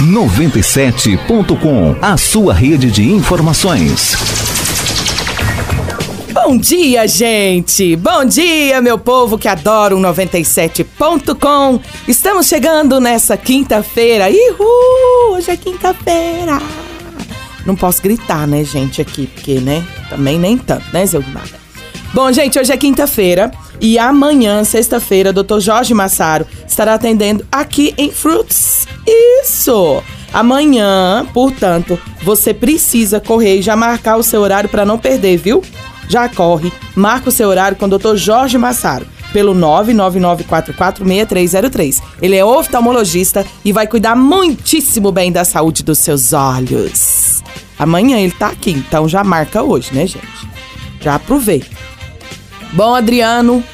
97.com, a sua rede de informações. Bom dia, gente! Bom dia, meu povo que adora o 97.com. Estamos chegando nessa quinta-feira. Ihu! Hoje é quinta-feira. Não posso gritar, né, gente, aqui, porque, né? Também nem tanto, né, Zé Bom, gente, hoje é quinta-feira e amanhã, sexta-feira, Dr. Jorge Massaro estará atendendo aqui em Fruits. Isso! Amanhã, portanto, você precisa correr e já marcar o seu horário para não perder, viu? Já corre, marca o seu horário com o Dr. Jorge Massaro pelo 999446303. Ele é oftalmologista e vai cuidar muitíssimo bem da saúde dos seus olhos. Amanhã ele tá aqui, então já marca hoje, né, gente? Já aproveita. Bom, Adriano,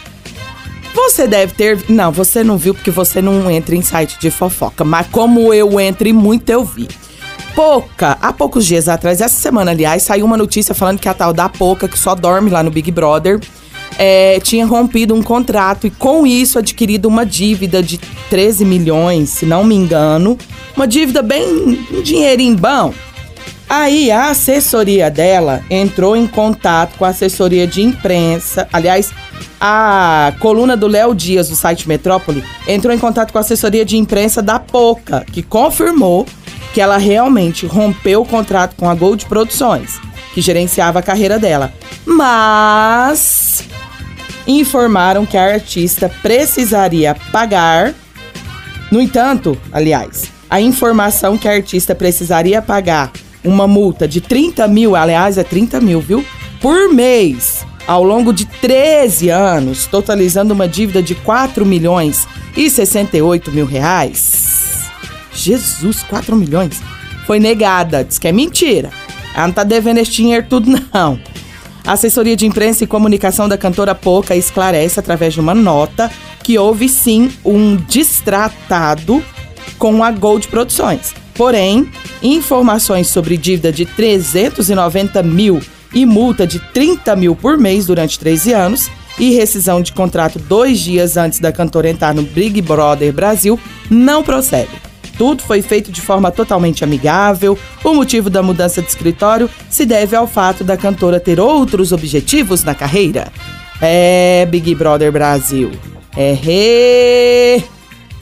você deve ter. Não, você não viu porque você não entra em site de fofoca. Mas como eu entro e muito, eu vi. Pouca, há poucos dias atrás, essa semana, aliás, saiu uma notícia falando que a tal da Pouca, que só dorme lá no Big Brother, é, tinha rompido um contrato e com isso adquirido uma dívida de 13 milhões, se não me engano. Uma dívida bem. um dinheirinho bom. Aí a assessoria dela entrou em contato com a assessoria de imprensa. Aliás, a coluna do Léo Dias, do site Metrópole, entrou em contato com a assessoria de imprensa da Poca, que confirmou que ela realmente rompeu o contrato com a Gold Produções, que gerenciava a carreira dela. Mas informaram que a artista precisaria pagar. No entanto, aliás, a informação que a artista precisaria pagar uma multa de 30 mil, aliás, é 30 mil, viu? Por mês, ao longo de 13 anos, totalizando uma dívida de 4 milhões e 68 mil reais. Jesus, 4 milhões? Foi negada, diz que é mentira. Ela não tá devendo esse dinheiro tudo, não. A assessoria de imprensa e comunicação da cantora Poca esclarece através de uma nota que houve sim um distratado com a Gold Produções Porém, informações sobre dívida de 390 mil e multa de 30 mil por mês durante 13 anos e rescisão de contrato dois dias antes da cantora entrar no Big Brother Brasil não procede. Tudo foi feito de forma totalmente amigável. O motivo da mudança de escritório se deve ao fato da cantora ter outros objetivos na carreira. É, Big Brother Brasil. É, re...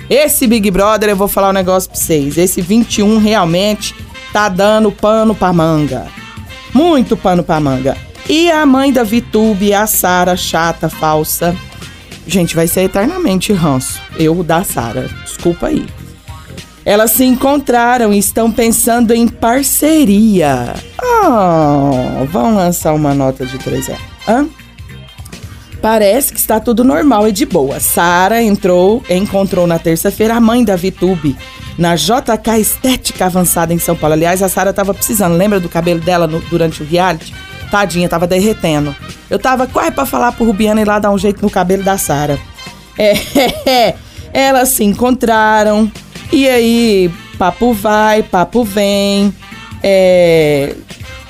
Esse Big Brother, eu vou falar um negócio pra vocês. Esse 21 realmente tá dando pano pra manga. Muito pano pra manga. E a mãe da Vitube, a Sara, chata, falsa. Gente, vai ser eternamente ranço. Eu da Sara. Desculpa aí. Elas se encontraram e estão pensando em parceria. Oh, vão lançar uma nota de 3 reais. Hã? Parece que está tudo normal e de boa. Sara entrou, encontrou na terça-feira a mãe da Vitube na JK Estética Avançada em São Paulo. Aliás, a Sara estava precisando, lembra do cabelo dela no, durante o reality? Tadinha, tava derretendo. Eu tava quase para falar pro Rubiana ir lá dar um jeito no cabelo da Sara. É, é, elas se encontraram e aí papo vai, papo vem. É,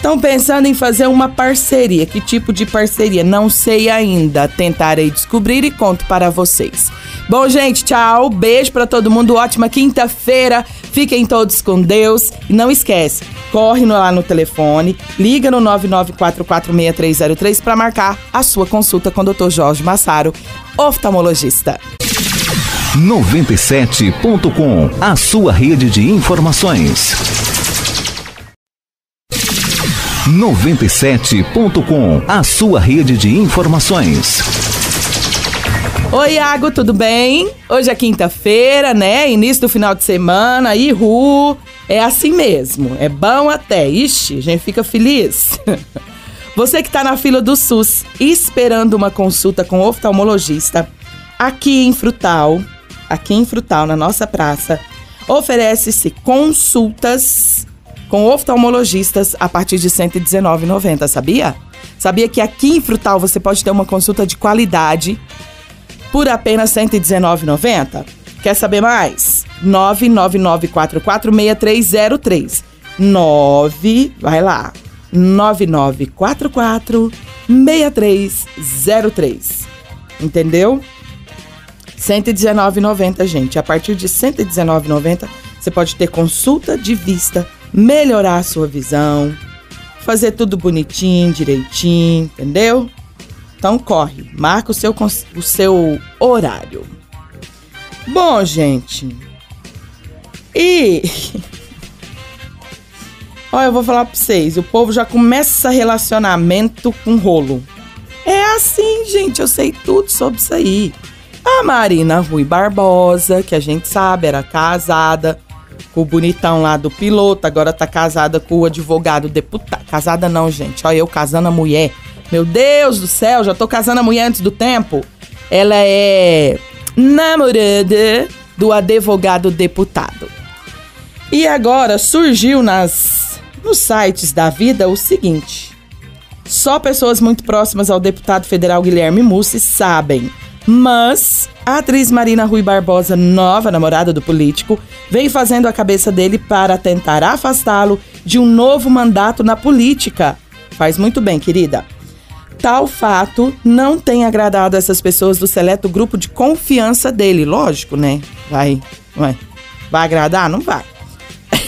Estão pensando em fazer uma parceria. Que tipo de parceria? Não sei ainda. Tentarei descobrir e conto para vocês. Bom, gente, tchau. Beijo para todo mundo. Ótima quinta-feira. Fiquem todos com Deus. E não esquece, corre lá no telefone, liga no 99446303 para marcar a sua consulta com o Dr. Jorge Massaro, oftalmologista. 97.com, a sua rede de informações. 97.com, a sua rede de informações. Oi, Iago, tudo bem? Hoje é quinta-feira, né? Início do final de semana, ihu. É assim mesmo, é bom até. Ixi, a gente fica feliz. Você que está na fila do SUS esperando uma consulta com oftalmologista, aqui em Frutal, aqui em Frutal, na nossa praça, oferece-se consultas com oftalmologistas a partir de R$ 119,90, sabia? Sabia que aqui em Frutal você pode ter uma consulta de qualidade por apenas R$ 119,90? Quer saber mais? 999446303. 9, vai lá. 99446303. Entendeu? R$ 119,90, gente. A partir de R$ 119,90 Você pode ter consulta de vista, melhorar a sua visão, fazer tudo bonitinho, direitinho, entendeu? Então corre, marca o seu, o seu horário. Bom, gente. E. Olha, eu vou falar pra vocês: o povo já começa relacionamento com rolo. É assim, gente, eu sei tudo sobre isso aí. A Marina Rui Barbosa, que a gente sabe, era casada com o bonitão lá do piloto, agora tá casada com o advogado deputado. Casada não, gente. Olha, eu casando a mulher. Meu Deus do céu, já tô casando a mulher antes do tempo. Ela é namorada do advogado deputado. E agora surgiu nas nos sites da vida o seguinte: só pessoas muito próximas ao deputado federal Guilherme Mussi sabem mas a atriz Marina Rui Barbosa, nova namorada do político, vem fazendo a cabeça dele para tentar afastá-lo de um novo mandato na política. Faz muito bem, querida. Tal fato não tem agradado essas pessoas do seleto grupo de confiança dele. Lógico, né? Vai, vai. Vai agradar? Não vai.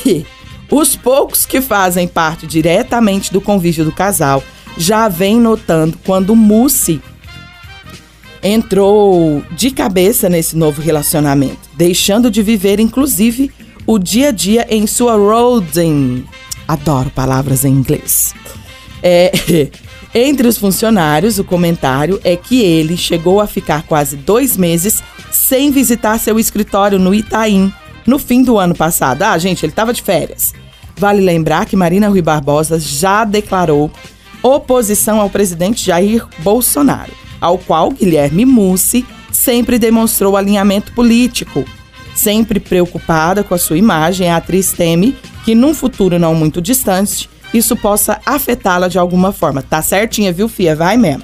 Os poucos que fazem parte diretamente do convívio do casal já vêm notando quando Mussi entrou de cabeça nesse novo relacionamento, deixando de viver, inclusive, o dia a dia em sua roading. Adoro palavras em inglês. É, entre os funcionários, o comentário é que ele chegou a ficar quase dois meses sem visitar seu escritório no Itaim, no fim do ano passado. Ah, gente, ele estava de férias. Vale lembrar que Marina Rui Barbosa já declarou oposição ao presidente Jair Bolsonaro ao qual Guilherme Mussi sempre demonstrou alinhamento político. Sempre preocupada com a sua imagem, a atriz teme que num futuro não muito distante isso possa afetá-la de alguma forma. Tá certinha, viu, Fia? Vai mesmo.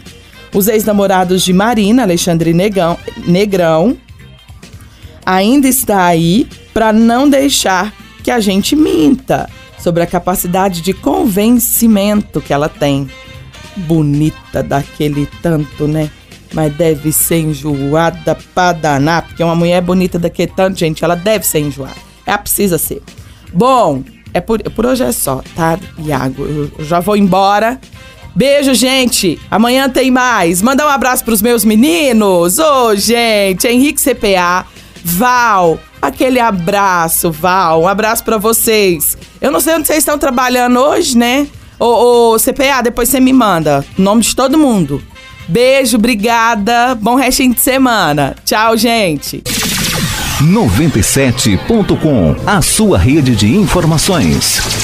Os ex-namorados de Marina, Alexandre Negão, Negrão, ainda está aí para não deixar que a gente minta sobre a capacidade de convencimento que ela tem bonita daquele tanto, né? Mas deve ser enjoada pra danar, porque uma mulher bonita daquele tanto, gente, ela deve ser enjoada. Ela precisa ser. Bom, é por, por hoje é só, tá, Iago? Eu, eu já vou embora. Beijo, gente. Amanhã tem mais. Manda um abraço pros meus meninos. Ô, oh, gente, Henrique CPA, Val, aquele abraço, Val. Um abraço para vocês. Eu não sei onde vocês estão trabalhando hoje, né? Ô, ô, CPA, depois você me manda. Nome de todo mundo. Beijo, obrigada. Bom restinho de semana. Tchau, gente. 97.com, a sua rede de informações.